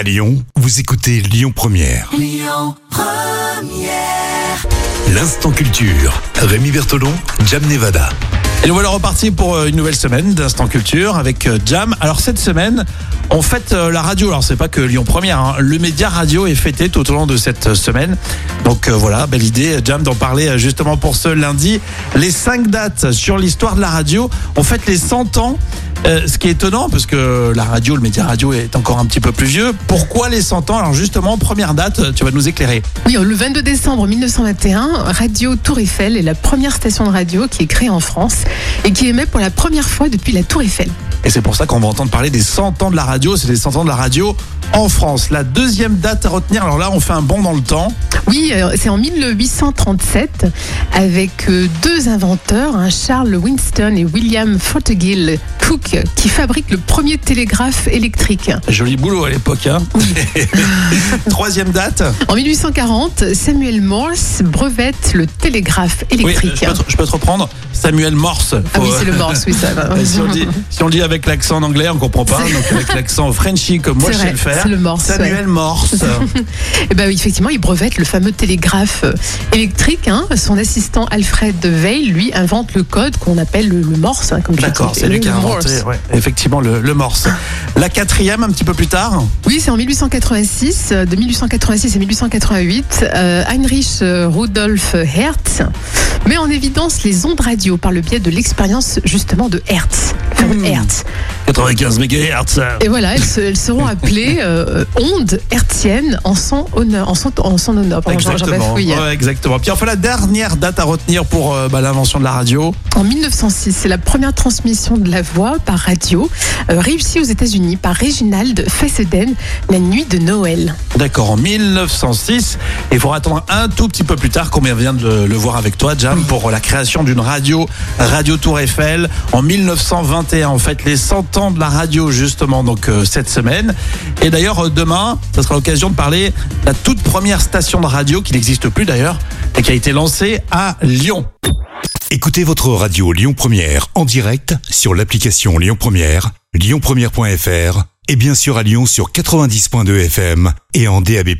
À Lyon, vous écoutez Lyon Première. L'instant culture. Rémi Bertolon, Jam Nevada. Et nous voilà repartis pour euh, une nouvelle semaine d'Instant Culture avec euh, Jam. Alors cette semaine, on fête euh, la radio. Alors c'est pas que Lyon Première, hein. le média radio est fêté tout au long de cette semaine. Donc euh, voilà, belle idée, Jam, d'en parler justement pour ce lundi. Les cinq dates sur l'histoire de la radio. On fête les 100 ans. Euh, ce qui est étonnant, parce que la radio, le média radio est encore un petit peu plus vieux. Pourquoi les 100 ans Alors justement, première date, tu vas nous éclairer. Oui, le 22 décembre 1921, Radio Tour Eiffel est la première station de radio qui est créée en France et qui émet pour la première fois depuis la Tour Eiffel. Et c'est pour ça qu'on va entendre parler des 100 ans de la radio. C'est les 100 ans de la radio en France. La deuxième date à retenir, alors là, on fait un bond dans le temps. Oui, euh, c'est en 1837 avec euh, deux inventeurs, hein, Charles Winston et William Fothergill Cook, qui fabriquent le premier télégraphe électrique. Joli boulot à l'époque. Hein Troisième date. En 1840, Samuel Morse brevette le télégraphe Oui, électrique. je, peux te, je peux te reprendre. Samuel Morse. ah oui, c'est le Morse, oui, ça va. Et si, on le dit, si on le dit avec l'accent en anglais, on comprend pas. Donc avec l'accent Frenchy comme moi je sais le faire. c'est le Morse, Samuel Morse. Eh ben oui, effectivement, il brevette le fameux télégraphe électrique. hein. Son assistant Alfred Veil, lui, invente le code qu'on appelle le, le Morse, hein, D'accord, c'est lui qui a inventé Ouais, effectivement le, le Morse. La quatrième, un petit peu plus tard. Oui, c'est en 1886, euh, de 1886 à 1888, euh, Heinrich euh, Rudolf Hertz met en évidence les ondes radio par le biais de l'expérience justement de Hertz. Hmm. Hertz. 95 MHz. Et voilà, elles, se- elles seront appelées euh, ondes hertziennes en son honneur. En son, en son honneur. Pardon, j'en- j'en Exactement. Ouais, exactement. Puis enfin la dernière date à retenir pour euh, bah, l'invention de la radio. En 1906, c'est la première transmission de la voix par radio euh, réussie aux États-Unis par Reginald Fessenden la nuit de Noël. D'accord, en 1906. Et il faudra attendre un tout petit peu plus tard, combien vient de le, le voir avec toi, Jam, pour la création d'une radio, Radio Tour Eiffel, en 1921. En fait, les 100 ans de la radio, justement, donc euh, cette semaine. Et d'ailleurs, euh, demain, ça sera l'occasion de parler de la toute première station de radio, qui n'existe plus d'ailleurs, et qui a été lancée à Lyon. Écoutez votre radio Lyon Première en direct sur l'application Lyon Première, lyonpremière.fr et bien sûr à Lyon sur 90.2 FM et en DAB+.